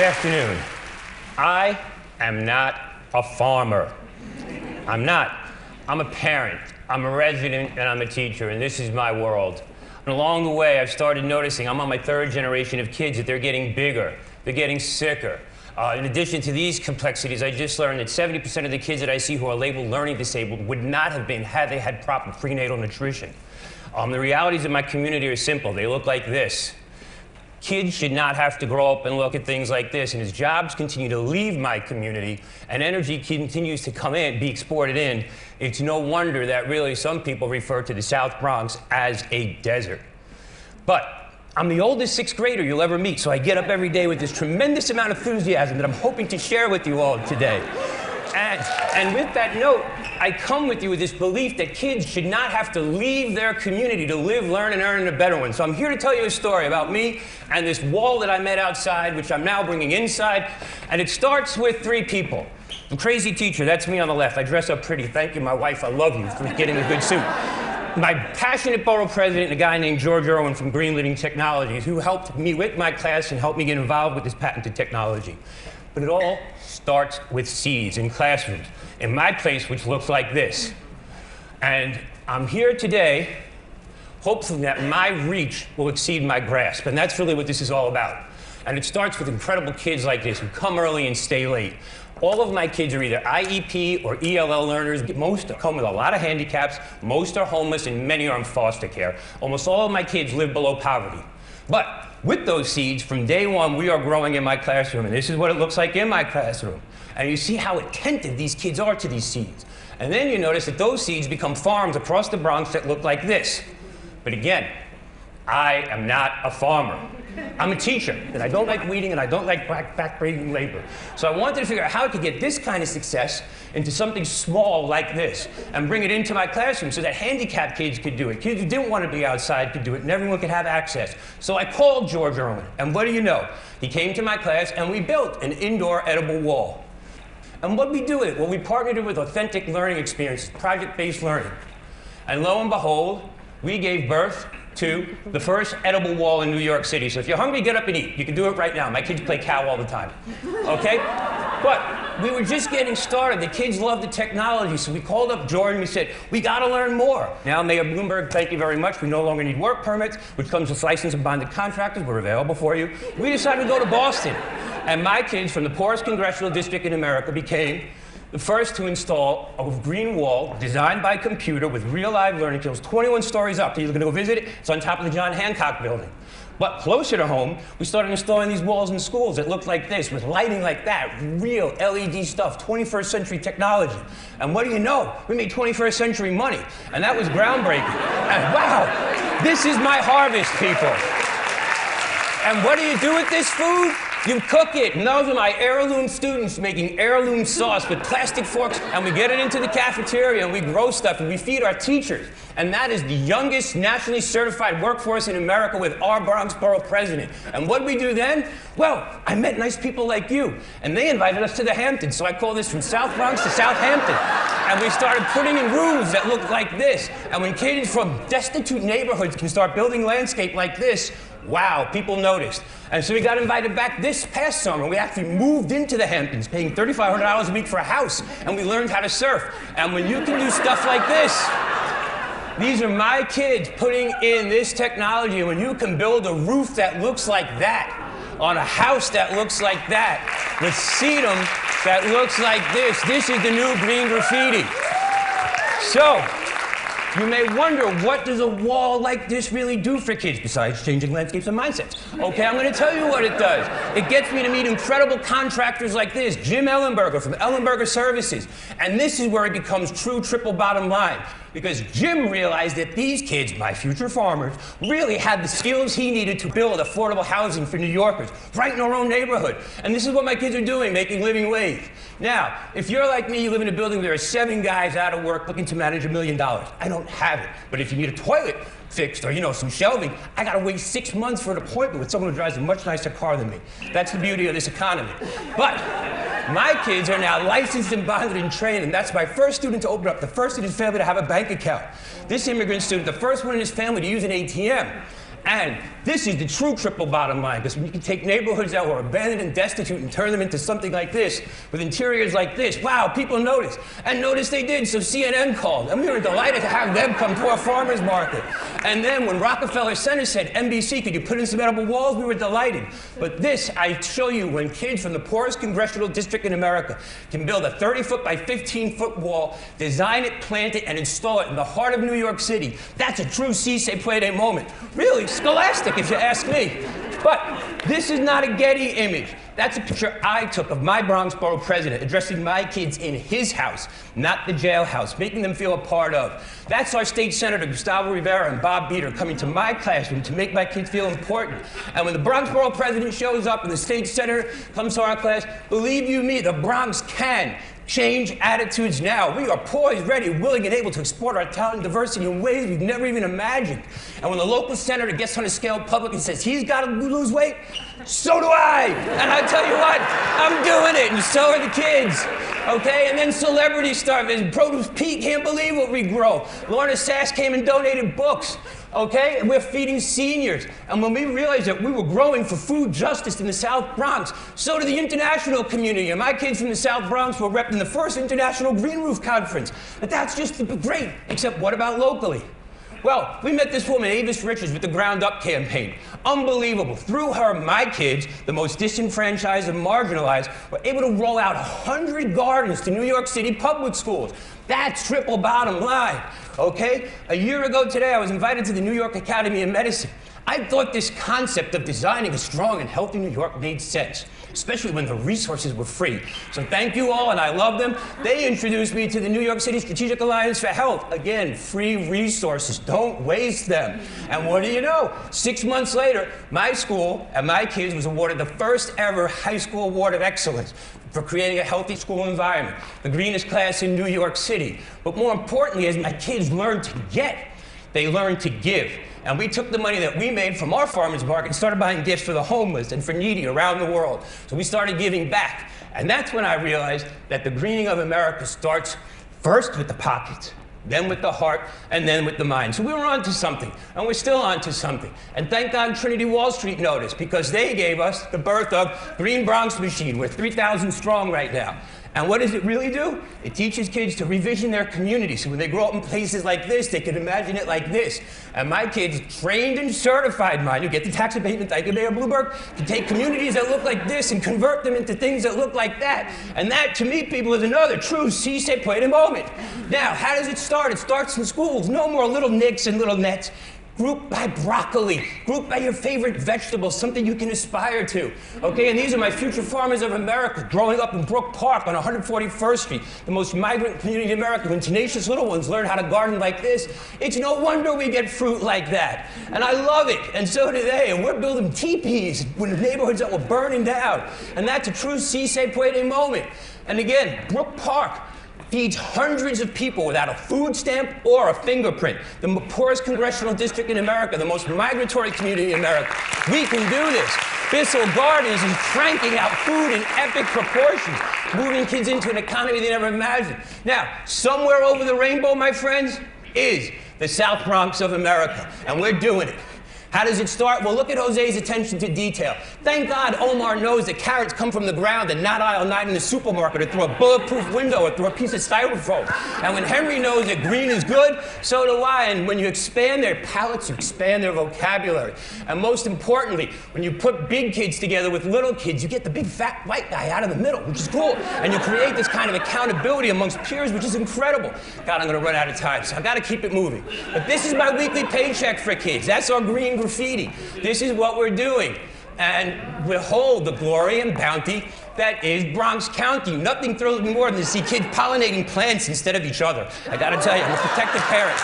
Good afternoon. I am not a farmer. I'm not. I'm a parent, I'm a resident, and I'm a teacher, and this is my world. And along the way, I've started noticing I'm on my third generation of kids that they're getting bigger, they're getting sicker. Uh, in addition to these complexities, I just learned that 70% of the kids that I see who are labeled learning disabled would not have been had they had proper prenatal nutrition. Um, the realities of my community are simple. They look like this. Kids should not have to grow up and look at things like this. And as jobs continue to leave my community and energy continues to come in, be exported in, it's no wonder that really some people refer to the South Bronx as a desert. But I'm the oldest sixth grader you'll ever meet, so I get up every day with this tremendous amount of enthusiasm that I'm hoping to share with you all today. And, and with that note, I come with you with this belief that kids should not have to leave their community to live, learn, and earn in a better one. So I'm here to tell you a story about me and this wall that I met outside, which I'm now bringing inside. And it starts with three people. The crazy teacher, that's me on the left. I dress up pretty. Thank you, my wife. I love you for getting a good suit. My passionate borough president, a guy named George Irwin from Green Living Technologies, who helped me with my class and helped me get involved with this patented technology. But it all starts with seeds in classrooms. In my place, which looks like this. And I'm here today hoping that my reach will exceed my grasp. And that's really what this is all about. And it starts with incredible kids like this who come early and stay late. All of my kids are either IEP or ELL learners. Most come with a lot of handicaps. Most are homeless, and many are in foster care. Almost all of my kids live below poverty. But with those seeds, from day one, we are growing in my classroom. And this is what it looks like in my classroom. And you see how attentive these kids are to these seeds. And then you notice that those seeds become farms across the Bronx that look like this. But again, I am not a farmer. I'm a teacher, and I don't like weeding, and I don't like back, backbreaking labor. So I wanted to figure out how to get this kind of success into something small like this, and bring it into my classroom so that handicapped kids could do it. Kids who didn't want to be outside could do it, and everyone could have access. So I called George Irwin, and what do you know? He came to my class, and we built an indoor edible wall. And what we do with it? Well, we partnered it with authentic learning experiences, project-based learning. And lo and behold, we gave birth to the first edible wall in New York City. So if you're hungry, get up and eat. You can do it right now. My kids play cow all the time. Okay? But we were just getting started. The kids love the technology, so we called up Jordan. And we said, we got to learn more. Now, Mayor Bloomberg, thank you very much. We no longer need work permits, which comes with licensed and bonded contractors. We're available for you. We decided to go to Boston. And my kids from the poorest congressional district in America became the first to install a green wall designed by computer with real live learning tools, 21 stories up. You're going to go visit it. It's on top of the John Hancock building. But closer to home, we started installing these walls in schools that looked like this, with lighting like that, real LED stuff, 21st century technology. And what do you know? We made 21st century money. And that was groundbreaking. And wow, this is my harvest, people. And what do you do with this food? You cook it. And those are my heirloom students making heirloom sauce with plastic forks, and we get it into the cafeteria and we grow stuff and we feed our teachers. And that is the youngest nationally certified workforce in America with our Bronx Borough president. And what we do then? Well, I met nice people like you, and they invited us to the Hamptons. So I call this from South Bronx to Southampton. And we started putting in rooms that looked like this. And when kids from destitute neighborhoods can start building landscape like this, wow, people noticed. And so we got invited back this past summer. We actually moved into the Hamptons, paying $3,500 a week for a house, and we learned how to surf. And when you can do stuff like this, these are my kids putting in this technology. And when you can build a roof that looks like that, on a house that looks like that, with sedum that looks like this, this is the new green graffiti. So, you may wonder, what does a wall like this really do for kids besides changing landscapes and mindsets? Okay, I'm going to tell you what it does. It gets me to meet incredible contractors like this, Jim Ellenberger from Ellenberger Services. And this is where it becomes true triple bottom line. Because Jim realized that these kids, my future farmers, really had the skills he needed to build affordable housing for New Yorkers, right in our own neighborhood. And this is what my kids are doing, making living wage. Now, if you're like me, you live in a building where there are seven guys out of work looking to manage a million dollars. I don't have it. But if you need a toilet fixed or, you know, some shelving, I gotta wait six months for an appointment with someone who drives a much nicer car than me. That's the beauty of this economy. But my kids are now licensed and bonded and trained, and that's my first student to open up, the first in his family to have a bank account. This immigrant student, the first one in his family to use an ATM. And this is the true triple bottom line, because when you can take neighborhoods that were abandoned and destitute and turn them into something like this, with interiors like this, wow, people notice. And notice they did, so CNN called. And we were delighted to have them come to our farmers market. And then when Rockefeller Center said, NBC, could you put in some edible walls? We were delighted. But this, I show you when kids from the poorest congressional district in America can build a 30 foot by 15 foot wall, design it, plant it, and install it in the heart of New York City. That's a true si se puede moment. Really, scholastic, if you ask me. But this is not a Getty image. That's a picture I took of my Bronx Borough president addressing my kids in his house, not the jailhouse, making them feel a part of. That's our state senator, Gustavo Rivera, and Bob Beater coming to my classroom to make my kids feel important. And when the Bronx Borough president shows up and the state senator comes to our class, believe you me, the Bronx can change attitudes now. We are poised, ready, willing, and able to export our talent and diversity in ways we've never even imagined. And when the local senator gets on a scale public and says he's got to lose weight, so do I. And I tell you what, I'm doing it, and so are the kids. Okay, and then celebrities start visiting. Produce Pete can't believe what we grow. Lorna Sass came and donated books. Okay, and we're feeding seniors. And when we realized that we were growing for food justice in the South Bronx, so did the international community. And my kids from the South Bronx were repping the first International Green Roof Conference. But that's just great, except what about locally? Well, we met this woman, Avis Richards, with the Ground Up campaign. Unbelievable. Through her, my kids, the most disenfranchised and marginalized, were able to roll out 100 gardens to New York City public schools. That's triple bottom line, okay? A year ago today, I was invited to the New York Academy of Medicine. I thought this concept of designing a strong and healthy New York made sense, especially when the resources were free. So thank you all, and I love them. They introduced me to the New York City Strategic Alliance for Health. Again, free resources. Don't waste them. And what do you know? Six months later, my school and my kids was awarded the first ever high school award of excellence for creating a healthy school environment, the greenest class in New York City. But more importantly, as my kids learned to get, they learned to give. And we took the money that we made from our farmers market and started buying gifts for the homeless and for needy around the world. So we started giving back. And that's when I realized that the greening of America starts first with the pockets, then with the heart, and then with the mind. So we were on to something, and we're still on to something. And thank God Trinity Wall Street noticed because they gave us the birth of Green Bronx Machine. We're 3,000 strong right now. And what does it really do? It teaches kids to revision their community. So when they grow up in places like this, they can imagine it like this. And my kids, trained and certified, mind you, get the tax abatement, you, Mayor Bloomberg, to take communities that look like this and convert them into things that look like that. And that, to me, people, is another true si se puede moment. Now, how does it start? It starts in schools. No more little Knicks and little nets. Group by broccoli. Group by your favorite vegetable, something you can aspire to. Okay, and these are my future farmers of America, growing up in Brook Park on 141st Street, the most migrant community in America. When tenacious little ones learn how to garden like this, it's no wonder we get fruit like that. And I love it, and so do they. And we're building teepees in neighborhoods that were burning down. And that's a true si se puede moment. And again, Brook Park, feeds hundreds of people without a food stamp or a fingerprint. The poorest congressional district in America, the most migratory community in America. We can do this. Bissell Gardens is cranking out food in epic proportions, moving kids into an economy they never imagined. Now, somewhere over the rainbow, my friends, is the South Bronx of America, and we're doing it. How does it start? Well, look at Jose's attention to detail. Thank God Omar knows that carrots come from the ground and not aisle nine in the supermarket or through a bulletproof window or through a piece of styrofoam. And when Henry knows that green is good, so do I. And when you expand their palates, you expand their vocabulary. And most importantly, when you put big kids together with little kids, you get the big fat white guy out of the middle, which is cool. And you create this kind of accountability amongst peers, which is incredible. God, I'm going to run out of time, so I got to keep it moving. But this is my weekly paycheck for kids. That's our green graffiti. This is what we're doing. And behold the glory and bounty that is Bronx County. Nothing thrills me more than to see kids pollinating plants instead of each other. I gotta tell you, I'm a protective parent.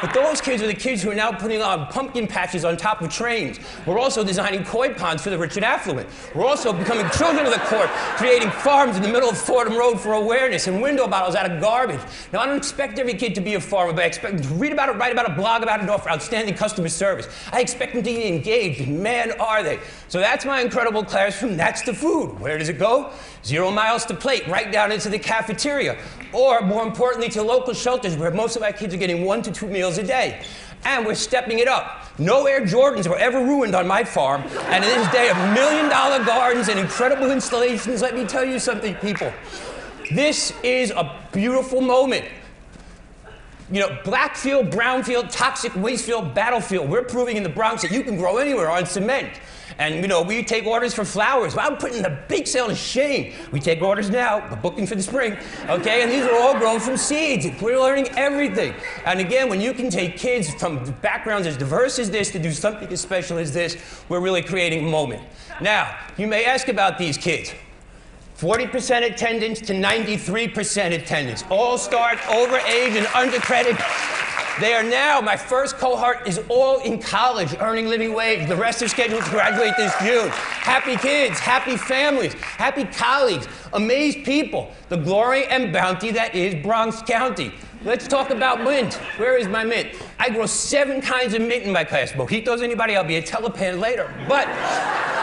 But those kids are the kids who are now putting on pumpkin patches on top of trains. We're also designing koi ponds for the rich and affluent. We're also becoming children of the court, creating farms in the middle of Fordham Road for awareness and window bottles out of garbage. Now, I don't expect every kid to be a farmer, but I expect them to read about it, write about it, blog about it, and offer outstanding customer service. I expect them to be engaged, and man, are they. So that's my incredible classroom. That's the food. Where does it go? Zero miles to plate, right down into the cafeteria. Or, more importantly, to local shelters where most of our kids are getting one to two meals a day. And we're stepping it up. No Air Jordans were ever ruined on my farm. And in this day of million dollar gardens and incredible installations, let me tell you something, people. This is a beautiful moment. You know, black field, brown field, toxic waste field, battlefield. We're proving in the Bronx that you can grow anywhere on cement. And you know, we take orders for flowers. I'm putting the big sale to shame. We take orders now, we're booking for the spring, okay? And these are all grown from seeds. We're learning everything. And again, when you can take kids from backgrounds as diverse as this to do something as special as this, we're really creating a moment. Now, you may ask about these kids. 40% attendance to 93% attendance. All start over age and undercredit. They are now, my first cohort is all in college, earning living wage. The rest are scheduled to graduate this June. Happy kids, happy families, happy colleagues, amazed people, the glory and bounty that is Bronx County. Let's talk about mint. Where is my mint? I grow seven kinds of mint in my class. Mojitos, anybody? I'll be a telepan later. But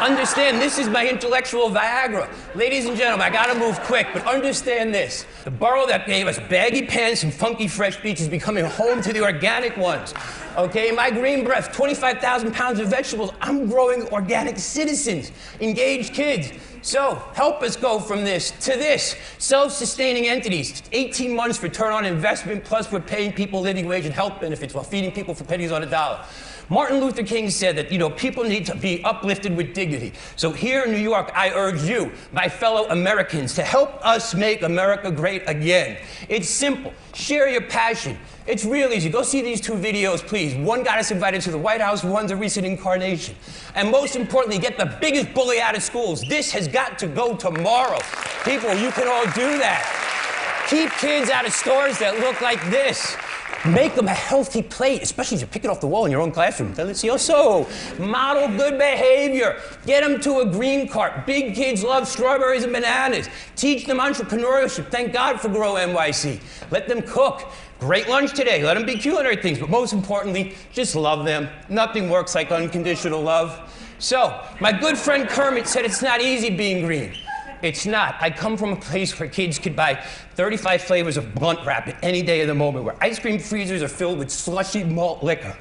understand, this is my intellectual Viagra. Ladies and gentlemen, I gotta move quick, but understand this. The borough that gave us baggy pants and funky fresh beach is becoming home to the organic ones. Okay, my green breath, 25,000 pounds of vegetables. I'm growing organic citizens, engaged kids. So help us go from this to this. Self-sustaining entities, 18 months return on investment, plus we're paying people living wage and health benefits while feeding people for pennies on a dollar. Martin Luther King said that, you know, people need to be uplifted with dignity. So here in New York, I urge you, my fellow Americans, to help us make America great again. It's simple. Share your passion. It's real easy. Go see these two videos, please. One got us invited to the White House, one's a recent incarnation. And most importantly, get the biggest bully out of schools. This has got to go tomorrow. People, you can all do that. Keep kids out of stores that look like this. Make them a healthy plate, especially if you pick it off the wall in your own classroom. Delicioso. Model good behavior. Get them to a green cart. Big kids love strawberries and bananas. Teach them entrepreneurship. Thank God for Grow NYC. Let them cook. Great lunch today. Let them be culinary things, but most importantly, just love them. Nothing works like unconditional love. So, my good friend Kermit said it's not easy being green. It's not. I come from a place where kids could buy 35 flavors of blunt wrap at any day of the moment, where ice cream freezers are filled with slushy malt liquor.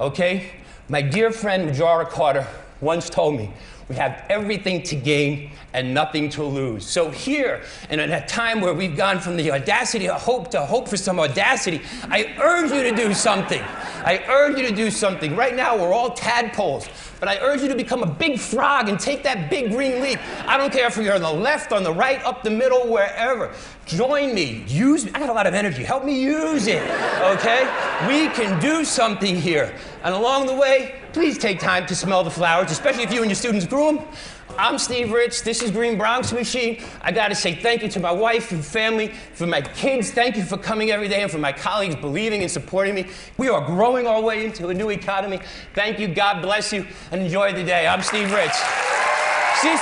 Okay? My dear friend Majora Carter once told me, we have everything to gain and nothing to lose. So here, and at a time where we've gone from the audacity of hope to hope for some audacity, I urge you to do something. I urge you to do something. Right now, we're all tadpoles, but I urge you to become a big frog and take that big green leap. I don't care if you're on the left, on the right, up the middle, wherever. Join me. Use I got a lot of energy. Help me use it. Okay? We can do something here. And along the way, please take time to smell the flowers, especially if you and your students grew them. I'm Steve Ritz. This is Green Bronx Machine. I got to say thank you to my wife and family, for my kids. Thank you for coming every day, and for my colleagues believing and supporting me. We are growing our way into a new economy. Thank you. God bless you, and enjoy the day. I'm Steve Ritz. You